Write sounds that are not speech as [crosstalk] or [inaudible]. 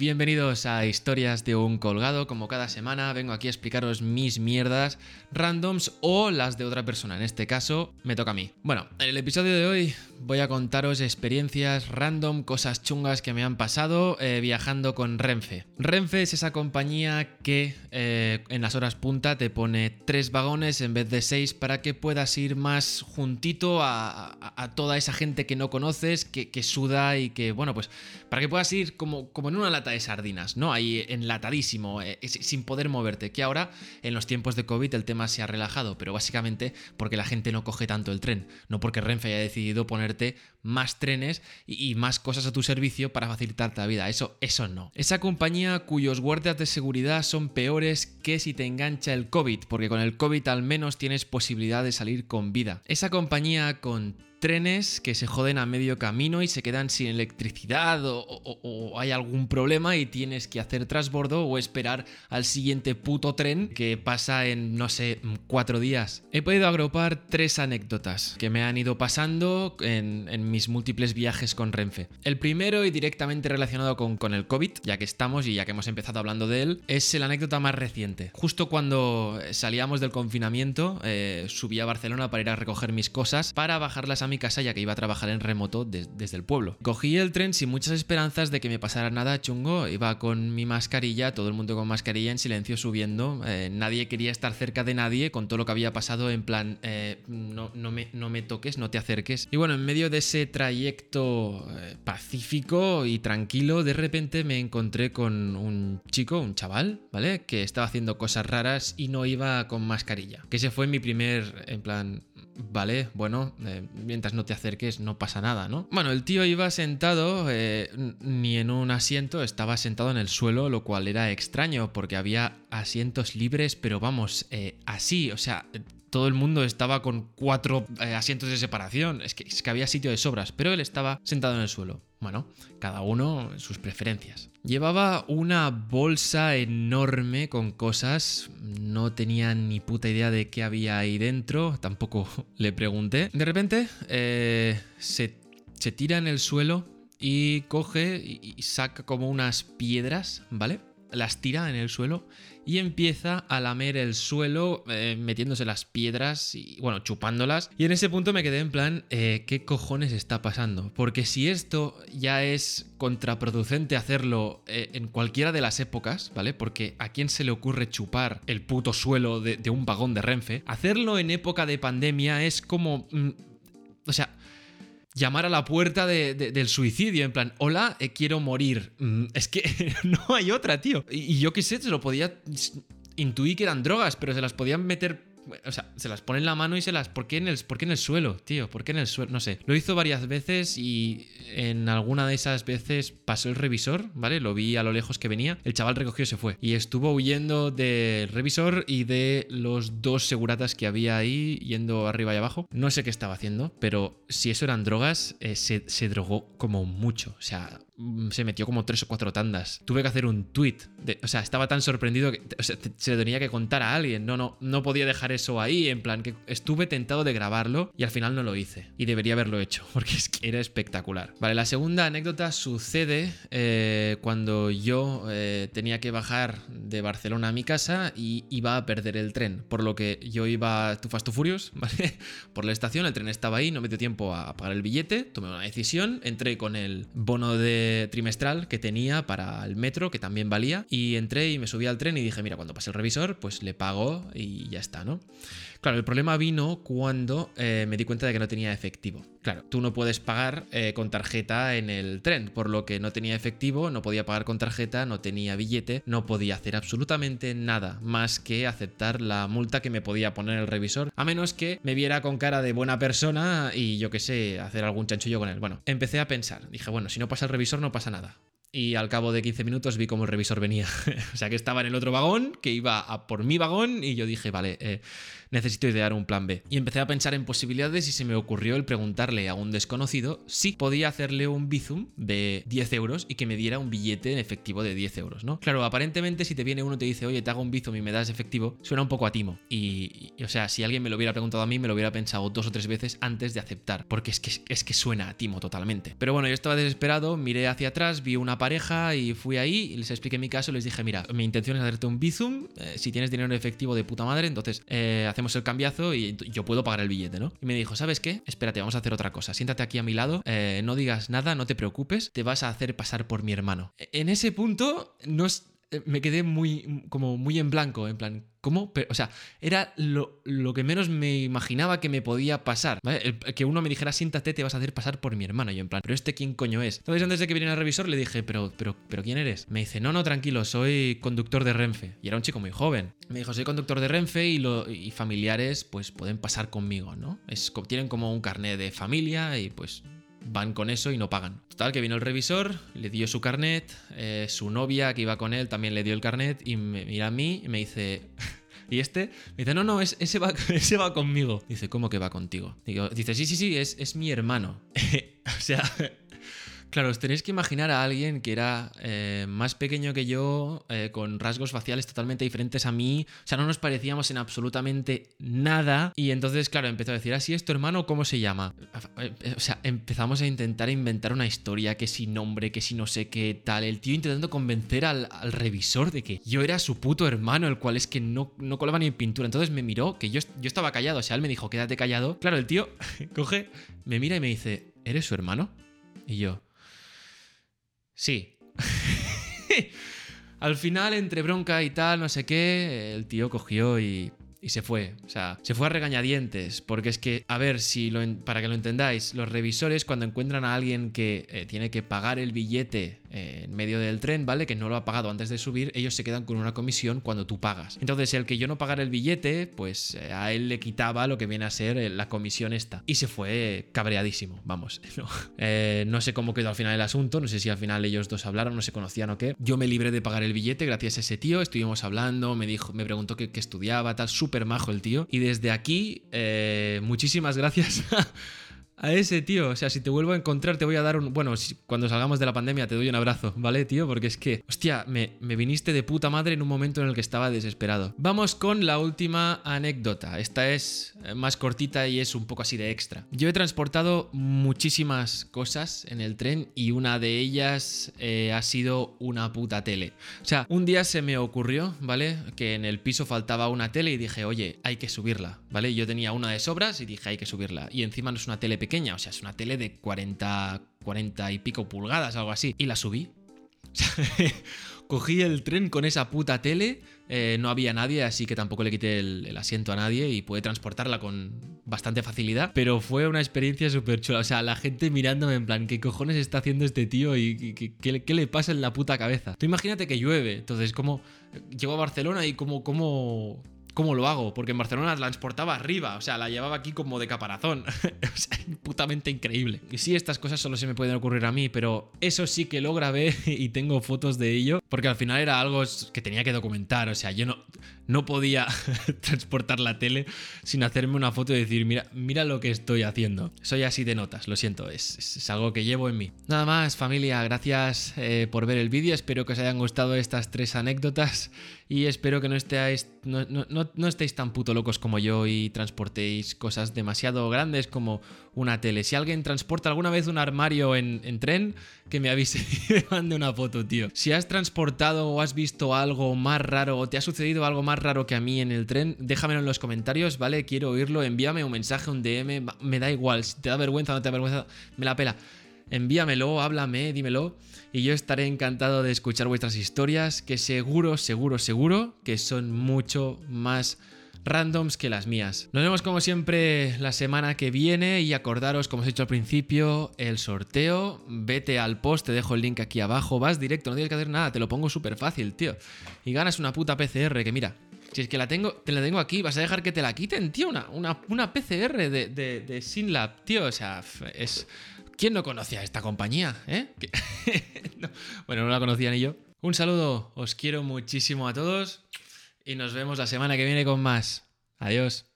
Bienvenidos a Historias de un colgado. Como cada semana vengo aquí a explicaros mis mierdas randoms o las de otra persona. En este caso me toca a mí. Bueno, en el episodio de hoy voy a contaros experiencias random, cosas chungas que me han pasado eh, viajando con Renfe. Renfe es esa compañía que eh, en las horas punta te pone tres vagones en vez de seis para que puedas ir más juntito a, toda esa gente que no conoces, que, suda y que, bueno, pues para que puedas ir como, como en una lata de sardinas, ¿no? Ahí enlatadísimo, eh, sin poder moverte. Que ahora, en los tiempos de COVID, el tema se ha relajado, pero básicamente porque la gente no coge tanto el tren, no porque Renfe haya decidido ponerte más trenes y, más cosas a tu servicio para facilitarte la vida. Eso, eso no. Esa compañía cuyos guardias de seguridad son peores que si te engancha el COVID, porque con el COVID al menos tienes posibilidad de salir con vida. Esa compañía con trenes que se joden a medio camino y se quedan sin electricidad o, hay algún problema y tienes que hacer transbordo o esperar al siguiente puto tren que pasa en, no sé, cuatro días. He podido agrupar tres anécdotas que me han ido pasando en, mis múltiples viajes con Renfe. El primero y directamente relacionado con, con el COVID, ya que estamos y ya que hemos empezado hablando de él, es la anécdota más reciente. Justo cuando salíamos del confinamiento, eh, subí a Barcelona para ir a recoger mis cosas, para bajarlas a mi casa ya que iba a trabajar en remoto desde el pueblo. Cogí el tren sin muchas esperanzas de que me pasara nada chungo, iba con mi mascarilla, todo el mundo con mascarilla en silencio subiendo, eh, nadie quería estar cerca de nadie con todo lo que había pasado en plan, eh, no, no, me, no me toques, no te acerques. Y bueno, en medio de ese trayecto eh, pacífico y tranquilo, de repente me encontré con un chico, un chaval, ¿vale? Que estaba haciendo cosas raras y no iba con mascarilla. Que ese fue mi primer, en plan, vale, bueno, eh, mientras no te acerques no pasa nada, ¿no? Bueno, el tío iba sentado eh, ni en un asiento, estaba sentado en el suelo, lo cual era extraño porque había asientos libres, pero vamos, eh, así, o sea, todo el mundo estaba con cuatro asientos de separación. Es que, es que había sitio de sobras, pero él estaba sentado en el suelo. Bueno, cada uno sus preferencias. Llevaba una bolsa enorme con cosas, no tenía ni puta idea de qué había ahí dentro, tampoco [laughs] le pregunté. De repente eh, se, tira en el suelo y coge y saca como unas piedras, ¿vale? Las tira en el suelo y empieza a lamer el suelo eh, metiéndose las piedras y bueno, chupándolas. Y en ese punto me quedé en plan, eh, ¿qué cojones está pasando? Porque si esto ya es contraproducente hacerlo eh, en cualquiera de las épocas, ¿vale? Porque a quién se le ocurre chupar el puto suelo de, un vagón de Renfe, hacerlo en época de pandemia es como... Mm, o sea, llamar a la puerta del suicidio, en plan, hola, eh, quiero morir. Mm, es que [laughs] no hay otra, tío. Y, y yo qué sé, se lo podía intuir que eran drogas, pero se las podían meter o sea, se las pone en la mano y se las. ¿Por qué en el, por qué en el suelo, tío? ¿Por qué en el suelo? No sé. Lo hizo varias veces y en alguna de esas veces pasó el revisor, ¿vale? Lo vi a lo lejos que venía. El chaval recogió y se fue. Y estuvo huyendo del revisor y de los dos seguratas que había ahí, yendo arriba y abajo. No sé qué estaba haciendo, pero si eso eran drogas, eh, se, se drogó como mucho. O sea, Mm, se metió como tres o cuatro tandas. Tuve que hacer un tweet. O sea, estaba tan sorprendido que se lo tenía que contar a alguien. No, no, no podía dejar eso ahí. En plan, que estuve tentado de grabarlo y al final no lo hice. Y debería haberlo hecho, [laughs] porque era espectacular. Vale, la segunda anécdota sucede eh, cuando yo eh, tenía que bajar de Barcelona a mi casa y iba a perder el tren. Por lo que yo iba tu Fast Furious, [laughs] ¿vale? Por la estación, el tren estaba ahí, no me dio tiempo a pagar el billete, tomé una decisión, entré con el bono de trimestral que tenía para el metro, que también valía, y entré y me subí al tren y dije, mira, cuando pase el revisor, pues le pago y ya está, ¿no? Claro, el problema vino cuando eh, me di cuenta de que no tenía efectivo. Claro, tú no puedes pagar eh, con tarjeta en el tren, por lo que no tenía efectivo, no podía pagar con tarjeta, no tenía billete, no podía hacer absolutamente nada más que aceptar la multa que me podía poner el revisor, a menos que me viera con cara de buena persona y yo qué sé, hacer algún chanchullo con él. Bueno, empecé a pensar, dije, bueno, si no pasa el revisor no pasa nada. Y al cabo de 15 minutos vi como el revisor venía. [laughs] o sea que estaba en el otro vagón, que iba por mi vagón, y yo dije, vale, eh, necesito idear un plan B. Y empecé a pensar en posibilidades y se me ocurrió el preguntarle a un desconocido si podía hacerle un bizum de 10 euros y que me diera un billete en efectivo de 10 euros, ¿no? Claro, aparentemente si te viene uno y te dice, oye, te hago un bizum y me das efectivo, suena un poco a timo. Y, o sea, si alguien me lo hubiera preguntado a mí, me lo hubiera pensado dos o tres veces antes de aceptar, porque es que, es que suena a timo totalmente. Pero bueno, yo estaba desesperado, miré hacia atrás, vi una pareja y fui ahí y les expliqué mi caso y les dije, mira, mi intención es hacerte un bizum, eh, si tienes dinero en efectivo de puta madre, entonces eh, hacemos el cambiazo y yo puedo pagar el billete, ¿no? Y me dijo, ¿sabes qué? Espérate, vamos a hacer otra cosa. Siéntate aquí a mi lado, eh, no digas nada, no te preocupes, te vas a hacer pasar por mi hermano. E, en ese punto, no me quedé muy, como muy en blanco, en plan, ¿cómo? o sea, era lo, que menos me imaginaba que me podía pasar, que uno me dijera, siéntate, te vas a hacer pasar por mi hermano. Y yo en plan, ¿pero este quién coño es? Entonces antes de que viniera el revisor le dije, ¿pero, pero, pero quién eres? Me dice, no, no, tranquilo, soy conductor de Renfe. Y era un chico muy joven. Me dijo, soy conductor de Renfe y, lo, y familiares pues pueden pasar conmigo, ¿no? Es, tienen como un carnet de familia y pues van con eso y no pagan. Total, que vino el revisor, le dio su carnet, eh, su novia que iba con él también le dio el carnet y me mira a mí y me dice... Y este me dice, no, no, ese, va, [laughs] ese va conmigo. Dice, ¿cómo que va contigo? dice, sí, sí, sí, es, es mi hermano. [laughs] o sea, Claro, os tenéis que imaginar a alguien que era eh, más pequeño que yo, eh, con rasgos faciales totalmente diferentes a mí, o sea, no nos parecíamos en absolutamente nada. Y entonces, claro, empezó a decir, así ¿Ah, es tu hermano, ¿cómo se llama? Eh, o sea, empezamos a intentar inventar una historia, que si nombre, que si no sé qué tal. El tío intentando convencer al, revisor de que yo era su puto hermano, el cual es que no, no colaba ni pintura. Entonces me miró, que yo, yo estaba callado, o sea, él me dijo, quédate callado. Claro, el tío [laughs] coge, me mira y me dice, ¿eres su hermano? Y yo, Sí. [laughs] Al final, entre bronca y tal, no sé qué, el tío cogió y y se fue. O sea, se fue a regañadientes. Porque es que, a ver, si para que lo entendáis, los revisores cuando encuentran a alguien que eh, tiene que pagar el billete eh, en medio del tren, ¿vale? Que no lo ha pagado antes de subir, ellos se quedan con una comisión cuando tú pagas. Entonces, el que yo no pagara el billete, pues eh, a él le quitaba lo que viene a ser la comisión esta. Y se fue cabreadísimo, vamos. [laughs] No, no sé cómo quedó al final el asunto, no sé si al final ellos dos hablaron, no se conocían o qué. Yo me libré de pagar el billete gracias a ese tío, estuvimos hablando, me dijo, me preguntó qué, estudiaba, tal, súper majo el tío. Y desde aquí, eh, muchísimas [laughs] gracias a ese tío. O sea, si te vuelvo a encontrar, te voy a dar un. Bueno, cuando salgamos de la pandemia, te doy un abrazo, ¿vale, tío? Porque es que, hostia, me, me, viniste de puta madre en un momento en el que estaba desesperado. Vamos con la última anécdota. Esta es eh, más cortita y es un poco así de extra. Yo he transportado muchísimas cosas en el tren y una de ellas eh, ha sido una puta tele. O sea, un día se me ocurrió, ¿vale? Que en el piso faltaba una tele y dije, oye, hay que subirla, ¿vale? Yo tenía una de sobras y dije, hay que subirla. Y encima no es una tele pequeña o sea, es una tele de 40, 40 y pico pulgadas, algo así. Y la subí. [laughs] Cogí el tren con esa puta tele, eh, no había nadie, así que tampoco le quité el, asiento a nadie y pude transportarla con bastante facilidad, pero fue una experiencia súper chula. O sea, la gente mirándome en plan, ¿qué cojones está haciendo este tío y qué, le pasa en la puta cabeza? Tú imagínate que llueve, entonces, como llego a Barcelona y como, como cómo lo hago, porque en Barcelona la transportaba arriba, o sea, la llevaba aquí como de caparazón. [laughs] o sea, putamente increíble. Y sí, estas cosas solo se me pueden ocurrir a mí, pero eso sí que lo grabé [laughs] y tengo fotos de ello, porque al final era algo que tenía que documentar, o sea, yo no, no podía [laughs] transportar la tele sin hacerme una foto y decir, mira, mira lo que estoy haciendo. Soy así de notas, lo siento, es, algo que llevo en mí. Nada más, familia, gracias eh, por ver el vídeo, espero que os hayan gustado estas tres anécdotas y espero que no estéis, no, estéis tan puto locos como yo y transportéis cosas demasiado grandes como una tele. Si alguien transporta alguna vez un armario en, en tren, que me avise [laughs] y me mande una foto, tío. Si has transportado o has visto algo más raro o te ha sucedido algo más raro que a mí en el tren, déjamelo en los comentarios, ¿vale? Quiero oírlo, envíame un mensaje, un DM, me da igual, si te da vergüenza o no te da vergüenza, me la pela envíamelo, háblame, dímelo y yo estaré encantado de escuchar vuestras historias que seguro, seguro, seguro que son mucho más randoms que las mías. Nos vemos como siempre la semana que viene y acordaros, como os he dicho al principio, el sorteo. Vete al post, te dejo el link aquí abajo, vas directo, no tienes que hacer nada, te lo pongo súper fácil, tío. Y ganas una puta PCR que mira, si es que la tengo, te la tengo aquí, vas a dejar que te la quiten, tío. Una, una, PCR de, de, de Synlab, tío. O sea, es ¿Quién no conocía esta compañía? Eh? [laughs] bueno, no la conocía ni yo. Un saludo, os quiero muchísimo a todos y nos vemos la semana que viene con más. Adiós.